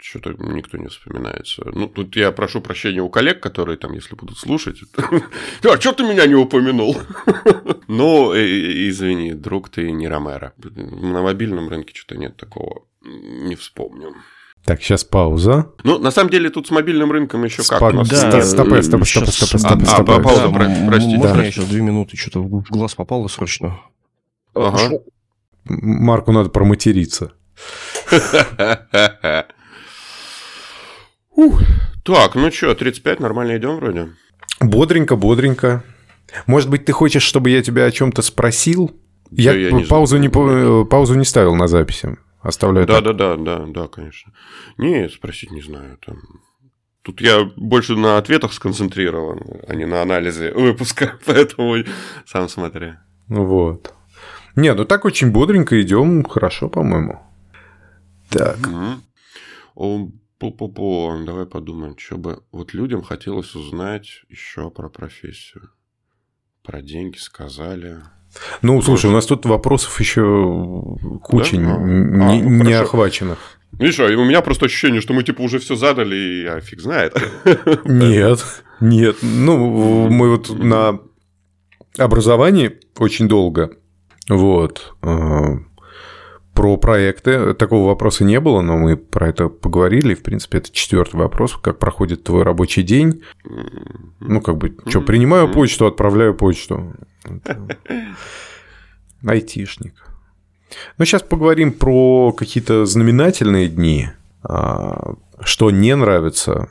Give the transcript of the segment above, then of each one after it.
что-то никто не вспоминается. Ну, тут я прошу прощения у коллег, которые там, если будут слушать. А что ты меня не упомянул? Ну, извини, друг ты не Ромеро. На мобильном рынке что-то нет такого. Не вспомню. Так, сейчас пауза. Ну, на самом деле, тут с мобильным рынком еще как у нас... Да, стоп, стоп, стоп, стоп, стоп, стоп, А, пауза, простите. Можно я сейчас две минуты, что-то в глаз попало срочно. Ага. Марку надо проматериться. Так, ну что, 35 нормально идем вроде? Бодренько, бодренько. Может быть, ты хочешь, чтобы я тебя о чем-то спросил? Я, я не паузу, не, паузу не ставил на записи. Оставляю. Да, да, да, да, да, конечно. Не, спросить не знаю. Там... Тут я больше на ответах сконцентрирован, а не на анализе выпуска, поэтому сам смотри. Вот. Не, ну так очень бодренько идем, хорошо, по-моему. Так. Угу. Пу-пу-пу, давай подумаем, что бы вот людям хотелось узнать еще про профессию. Про деньги сказали. Ну, слушай, у нас тут вопросов еще куча да? а, не, а, ну, не охваченных. Видишь, у меня просто ощущение, что мы типа уже все задали, и а фиг знает. Нет, нет. Ну, мы вот на образовании очень долго. Вот. Про проекты такого вопроса не было, но мы про это поговорили. В принципе, это четвертый вопрос. Как проходит твой рабочий день? Ну, как бы, что, принимаю почту, отправляю почту. Айтишник. Ну, сейчас поговорим про какие-то знаменательные дни. А, что не нравится,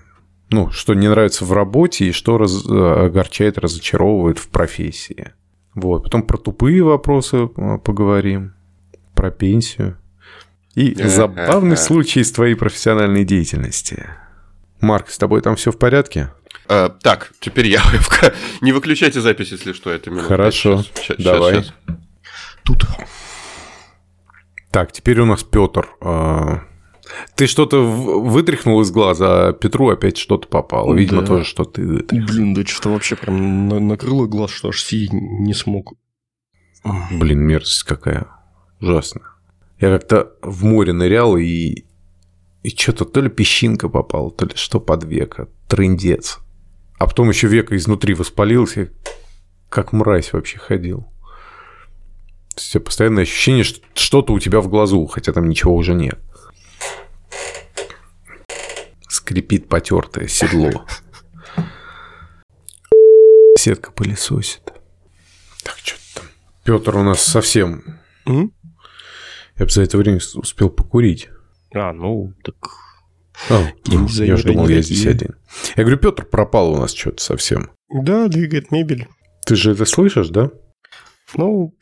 ну, что не нравится в работе и что раз, огорчает, разочаровывает в профессии. Вот. Потом про тупые вопросы а, поговорим, про пенсию. И забавный случай из твоей профессиональной деятельности. Марк, с тобой там все в порядке? А, так, теперь я. Не выключайте запись, если что, это минута. Хорошо, сейчас, давай. Сейчас, сейчас. Тут. Так, теперь у нас Петр. А, ты что-то вытряхнул из глаза, а Петру опять что-то попало. Видимо, да. тоже что ты вытряхнул. Блин, да что-то вообще прям накрыло глаз, что аж сидеть не смог. Блин, мерзость какая. Ужасно. Я как-то в море нырял и... И что-то то ли песчинка попала, то ли что под века. Трындец. А потом еще века изнутри воспалился, как мразь вообще ходил. То есть постоянное ощущение, что что-то у тебя в глазу, хотя там ничего уже нет. Скрипит потертое седло. Сетка пылесосит. Так, что там? Петр у нас совсем... Mm? Я бы за это время успел покурить. А, ну, так а, я же думал, я здесь один. Я говорю, Петр пропал у нас что-то совсем. Да, двигает мебель. Ты же это слышишь, да? Ну...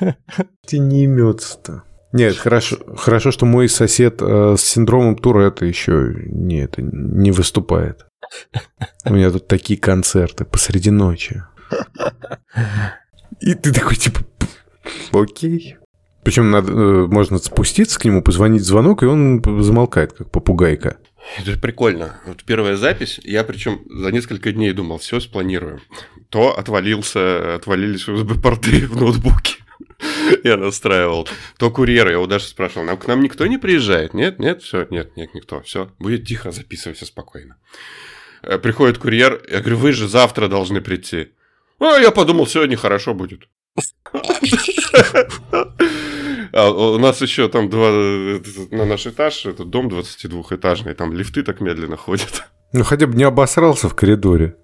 Ты не имется-то. Нет, хорошо, хорошо, что мой сосед э, с синдромом Тура это еще не, это не выступает. У меня тут такие концерты посреди ночи. И ты такой, типа, окей. Причем надо, э, можно спуститься к нему, позвонить звонок, и он замолкает, как попугайка. Это прикольно. Вот первая запись, я причем за несколько дней думал, все спланируем. То отвалился, отвалились USB-порты в ноутбуке. Я настраивал. То курьер, я его даже спрашивал, нам к нам никто не приезжает? Нет, нет, все, нет, нет, никто. Все, будет тихо, записывайся спокойно. Э, приходит курьер, я говорю, вы же завтра должны прийти. А я подумал, сегодня хорошо будет. А у нас еще там два на наш этаж, это дом 22-этажный, там лифты так медленно ходят. Ну, хотя бы не обосрался в коридоре.